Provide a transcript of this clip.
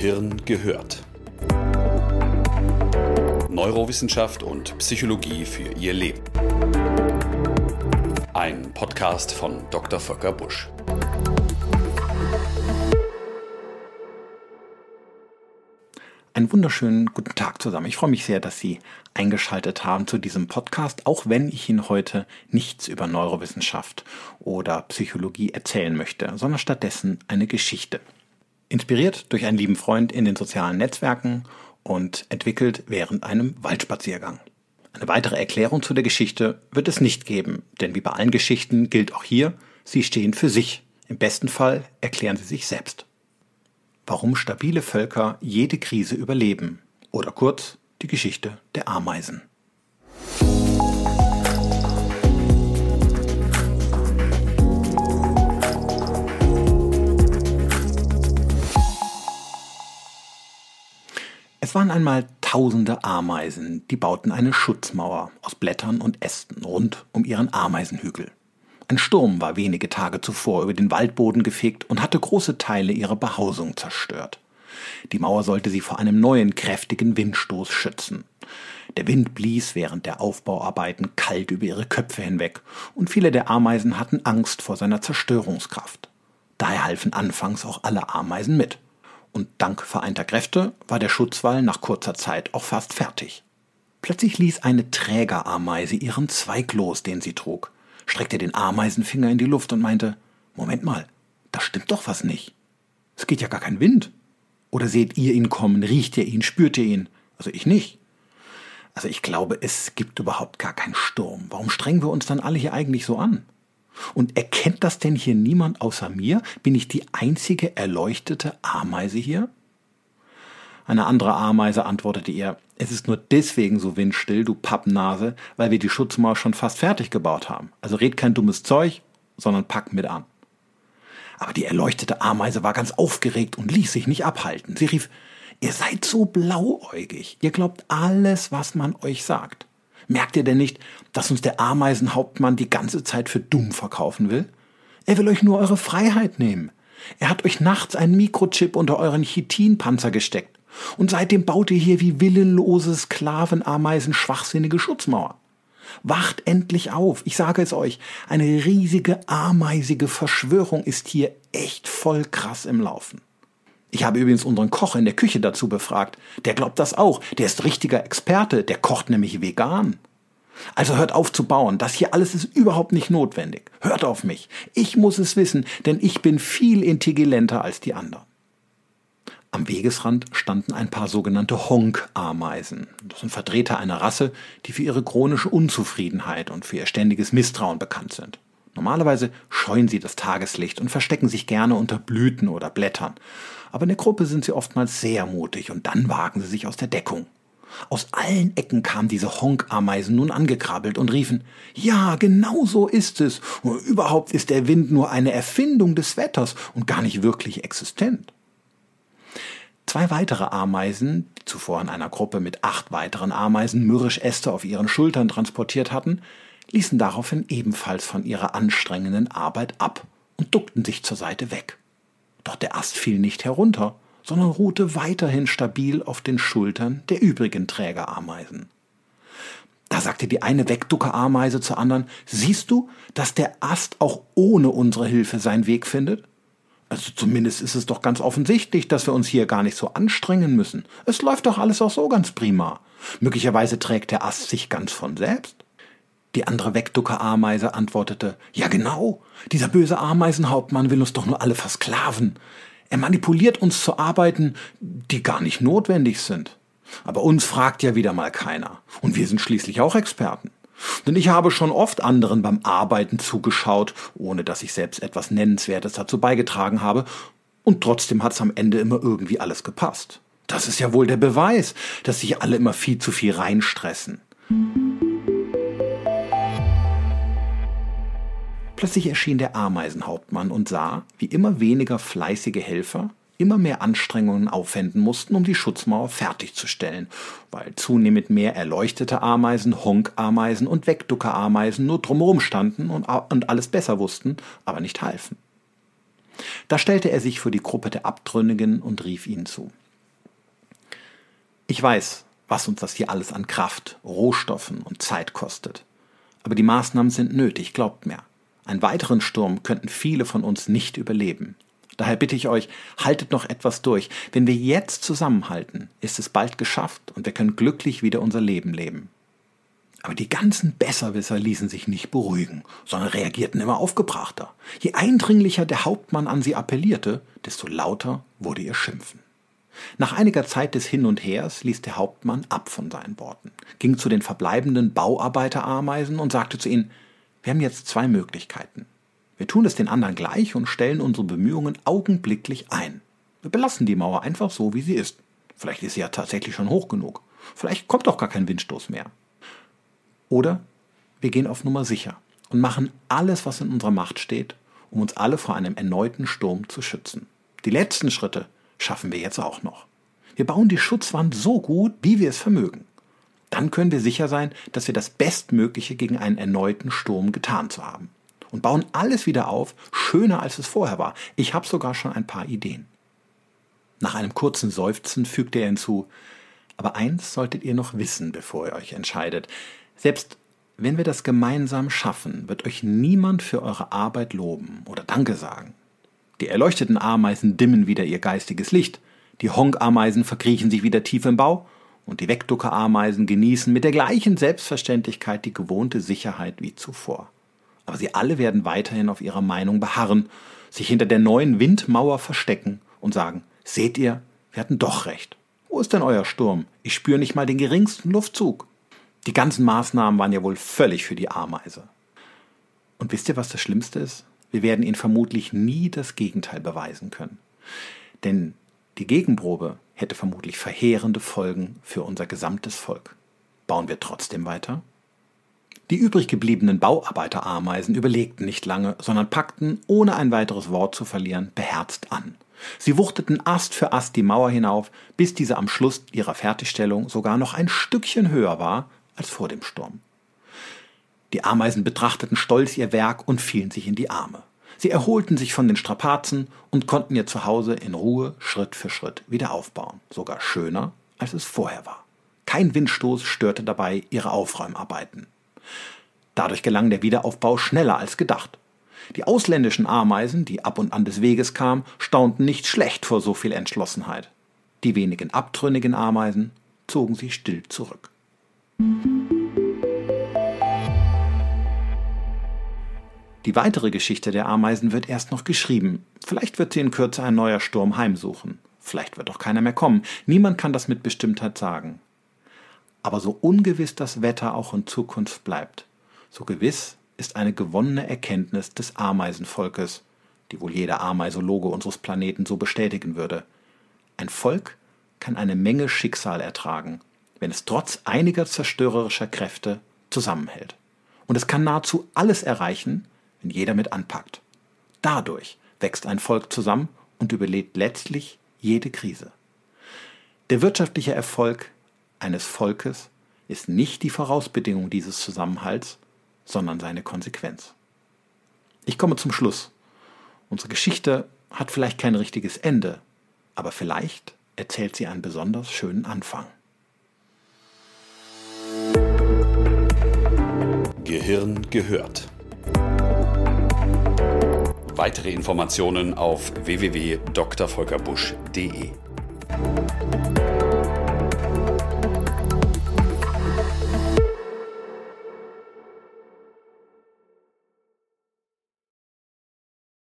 Gehirn gehört. Neurowissenschaft und Psychologie für Ihr Leben. Ein Podcast von Dr. Volker Busch. Einen wunderschönen guten Tag zusammen. Ich freue mich sehr, dass Sie eingeschaltet haben zu diesem Podcast, auch wenn ich Ihnen heute nichts über Neurowissenschaft oder Psychologie erzählen möchte, sondern stattdessen eine Geschichte. Inspiriert durch einen lieben Freund in den sozialen Netzwerken und entwickelt während einem Waldspaziergang. Eine weitere Erklärung zu der Geschichte wird es nicht geben, denn wie bei allen Geschichten gilt auch hier, sie stehen für sich. Im besten Fall erklären sie sich selbst. Warum stabile Völker jede Krise überleben oder kurz die Geschichte der Ameisen. Es waren einmal tausende Ameisen, die bauten eine Schutzmauer aus Blättern und Ästen rund um ihren Ameisenhügel. Ein Sturm war wenige Tage zuvor über den Waldboden gefegt und hatte große Teile ihrer Behausung zerstört. Die Mauer sollte sie vor einem neuen kräftigen Windstoß schützen. Der Wind blies während der Aufbauarbeiten kalt über ihre Köpfe hinweg, und viele der Ameisen hatten Angst vor seiner Zerstörungskraft. Daher halfen anfangs auch alle Ameisen mit und dank vereinter Kräfte war der Schutzwall nach kurzer Zeit auch fast fertig. Plötzlich ließ eine Trägerameise ihren Zweig los, den sie trug, streckte den Ameisenfinger in die Luft und meinte, Moment mal, da stimmt doch was nicht. Es geht ja gar kein Wind. Oder seht ihr ihn kommen, riecht ihr ihn, spürt ihr ihn? Also ich nicht. Also ich glaube, es gibt überhaupt gar keinen Sturm. Warum strengen wir uns dann alle hier eigentlich so an? Und erkennt das denn hier niemand außer mir? Bin ich die einzige erleuchtete Ameise hier? Eine andere Ameise antwortete ihr, es ist nur deswegen so windstill, du Pappnase, weil wir die Schutzmauer schon fast fertig gebaut haben. Also red kein dummes Zeug, sondern pack mit an. Aber die erleuchtete Ameise war ganz aufgeregt und ließ sich nicht abhalten. Sie rief, ihr seid so blauäugig, ihr glaubt alles, was man euch sagt. Merkt ihr denn nicht, dass uns der Ameisenhauptmann die ganze Zeit für dumm verkaufen will? Er will euch nur eure Freiheit nehmen. Er hat euch nachts einen Mikrochip unter euren Chitinpanzer gesteckt. Und seitdem baut ihr hier wie willenlose Sklavenameisen schwachsinnige Schutzmauer. Wacht endlich auf. Ich sage es euch, eine riesige ameisige Verschwörung ist hier echt voll krass im Laufen. Ich habe übrigens unseren Koch in der Küche dazu befragt. Der glaubt das auch. Der ist richtiger Experte. Der kocht nämlich vegan. Also hört auf zu bauen. Das hier alles ist überhaupt nicht notwendig. Hört auf mich. Ich muss es wissen, denn ich bin viel intelligenter als die anderen. Am Wegesrand standen ein paar sogenannte Honk-Ameisen. Das sind Vertreter einer Rasse, die für ihre chronische Unzufriedenheit und für ihr ständiges Misstrauen bekannt sind. Normalerweise scheuen sie das Tageslicht und verstecken sich gerne unter Blüten oder Blättern. Aber in der Gruppe sind sie oftmals sehr mutig und dann wagen sie sich aus der Deckung. Aus allen Ecken kamen diese Honkameisen nun angekrabbelt und riefen, ja, genau so ist es. Überhaupt ist der Wind nur eine Erfindung des Wetters und gar nicht wirklich existent. Zwei weitere Ameisen, die zuvor in einer Gruppe mit acht weiteren Ameisen mürrisch Äste auf ihren Schultern transportiert hatten, ließen daraufhin ebenfalls von ihrer anstrengenden Arbeit ab und duckten sich zur Seite weg. Doch der Ast fiel nicht herunter, sondern ruhte weiterhin stabil auf den Schultern der übrigen Trägerameisen. Da sagte die eine Wegduckerameise zur anderen, siehst du, dass der Ast auch ohne unsere Hilfe seinen Weg findet? Also zumindest ist es doch ganz offensichtlich, dass wir uns hier gar nicht so anstrengen müssen. Es läuft doch alles auch so ganz prima. Möglicherweise trägt der Ast sich ganz von selbst. Die andere Wegducker-Ameise antwortete, ja genau, dieser böse Ameisenhauptmann will uns doch nur alle versklaven. Er manipuliert uns zu Arbeiten, die gar nicht notwendig sind. Aber uns fragt ja wieder mal keiner. Und wir sind schließlich auch Experten. Denn ich habe schon oft anderen beim Arbeiten zugeschaut, ohne dass ich selbst etwas Nennenswertes dazu beigetragen habe, und trotzdem hat es am Ende immer irgendwie alles gepasst. Das ist ja wohl der Beweis, dass sich alle immer viel zu viel reinstressen. Plötzlich erschien der Ameisenhauptmann und sah, wie immer weniger fleißige Helfer immer mehr Anstrengungen aufwenden mussten, um die Schutzmauer fertigzustellen, weil zunehmend mehr erleuchtete Ameisen, Honkameisen und Wegduckerameisen nur drumherum standen und, und alles besser wussten, aber nicht halfen. Da stellte er sich vor die Gruppe der Abtrünnigen und rief ihnen zu. Ich weiß, was uns das hier alles an Kraft, Rohstoffen und Zeit kostet. Aber die Maßnahmen sind nötig, glaubt mir. Einen weiteren Sturm könnten viele von uns nicht überleben. Daher bitte ich euch, haltet noch etwas durch. Wenn wir jetzt zusammenhalten, ist es bald geschafft und wir können glücklich wieder unser Leben leben. Aber die ganzen Besserwisser ließen sich nicht beruhigen, sondern reagierten immer aufgebrachter. Je eindringlicher der Hauptmann an sie appellierte, desto lauter wurde ihr Schimpfen. Nach einiger Zeit des Hin und Hers ließ der Hauptmann ab von seinen Worten, ging zu den verbleibenden Bauarbeiterameisen und sagte zu ihnen, wir haben jetzt zwei Möglichkeiten. Wir tun es den anderen gleich und stellen unsere Bemühungen augenblicklich ein. Wir belassen die Mauer einfach so, wie sie ist. Vielleicht ist sie ja tatsächlich schon hoch genug. Vielleicht kommt auch gar kein Windstoß mehr. Oder wir gehen auf Nummer sicher und machen alles, was in unserer Macht steht, um uns alle vor einem erneuten Sturm zu schützen. Die letzten Schritte schaffen wir jetzt auch noch. Wir bauen die Schutzwand so gut, wie wir es vermögen. Dann können wir sicher sein, dass wir das Bestmögliche gegen einen erneuten Sturm getan zu haben und bauen alles wieder auf, schöner als es vorher war. Ich habe sogar schon ein paar Ideen. Nach einem kurzen Seufzen fügte er hinzu, aber eins solltet ihr noch wissen, bevor ihr euch entscheidet. Selbst wenn wir das gemeinsam schaffen, wird euch niemand für eure Arbeit loben oder Danke sagen. Die erleuchteten Ameisen dimmen wieder ihr geistiges Licht, die Honk-Ameisen verkriechen sich wieder tief im Bau und die Wegducker-Ameisen genießen mit der gleichen Selbstverständlichkeit die gewohnte Sicherheit wie zuvor aber sie alle werden weiterhin auf ihrer Meinung beharren, sich hinter der neuen Windmauer verstecken und sagen, seht ihr, wir hatten doch recht. Wo ist denn euer Sturm? Ich spüre nicht mal den geringsten Luftzug. Die ganzen Maßnahmen waren ja wohl völlig für die Ameise. Und wisst ihr, was das Schlimmste ist? Wir werden ihnen vermutlich nie das Gegenteil beweisen können. Denn die Gegenprobe hätte vermutlich verheerende Folgen für unser gesamtes Volk. Bauen wir trotzdem weiter? Die übrig gebliebenen Bauarbeiterameisen überlegten nicht lange, sondern packten, ohne ein weiteres Wort zu verlieren, beherzt an. Sie wuchteten Ast für Ast die Mauer hinauf, bis diese am Schluss ihrer Fertigstellung sogar noch ein Stückchen höher war als vor dem Sturm. Die Ameisen betrachteten stolz ihr Werk und fielen sich in die Arme. Sie erholten sich von den Strapazen und konnten ihr Zuhause in Ruhe Schritt für Schritt wieder aufbauen, sogar schöner, als es vorher war. Kein Windstoß störte dabei ihre Aufräumarbeiten. Dadurch gelang der Wiederaufbau schneller als gedacht. Die ausländischen Ameisen, die ab und an des Weges kamen, staunten nicht schlecht vor so viel Entschlossenheit. Die wenigen abtrünnigen Ameisen zogen sich still zurück. Die weitere Geschichte der Ameisen wird erst noch geschrieben. Vielleicht wird sie in Kürze ein neuer Sturm heimsuchen. Vielleicht wird auch keiner mehr kommen. Niemand kann das mit Bestimmtheit sagen. Aber so ungewiss das Wetter auch in Zukunft bleibt, so gewiss ist eine gewonnene Erkenntnis des Ameisenvolkes, die wohl jeder Ameisologe unseres Planeten so bestätigen würde. Ein Volk kann eine Menge Schicksal ertragen, wenn es trotz einiger zerstörerischer Kräfte zusammenhält. Und es kann nahezu alles erreichen, wenn jeder mit anpackt. Dadurch wächst ein Volk zusammen und überlebt letztlich jede Krise. Der wirtschaftliche Erfolg eines Volkes ist nicht die Vorausbedingung dieses Zusammenhalts, sondern seine Konsequenz. Ich komme zum Schluss. Unsere Geschichte hat vielleicht kein richtiges Ende, aber vielleicht erzählt sie einen besonders schönen Anfang. Gehirn gehört. Weitere Informationen auf www.drvolkerbusch.de.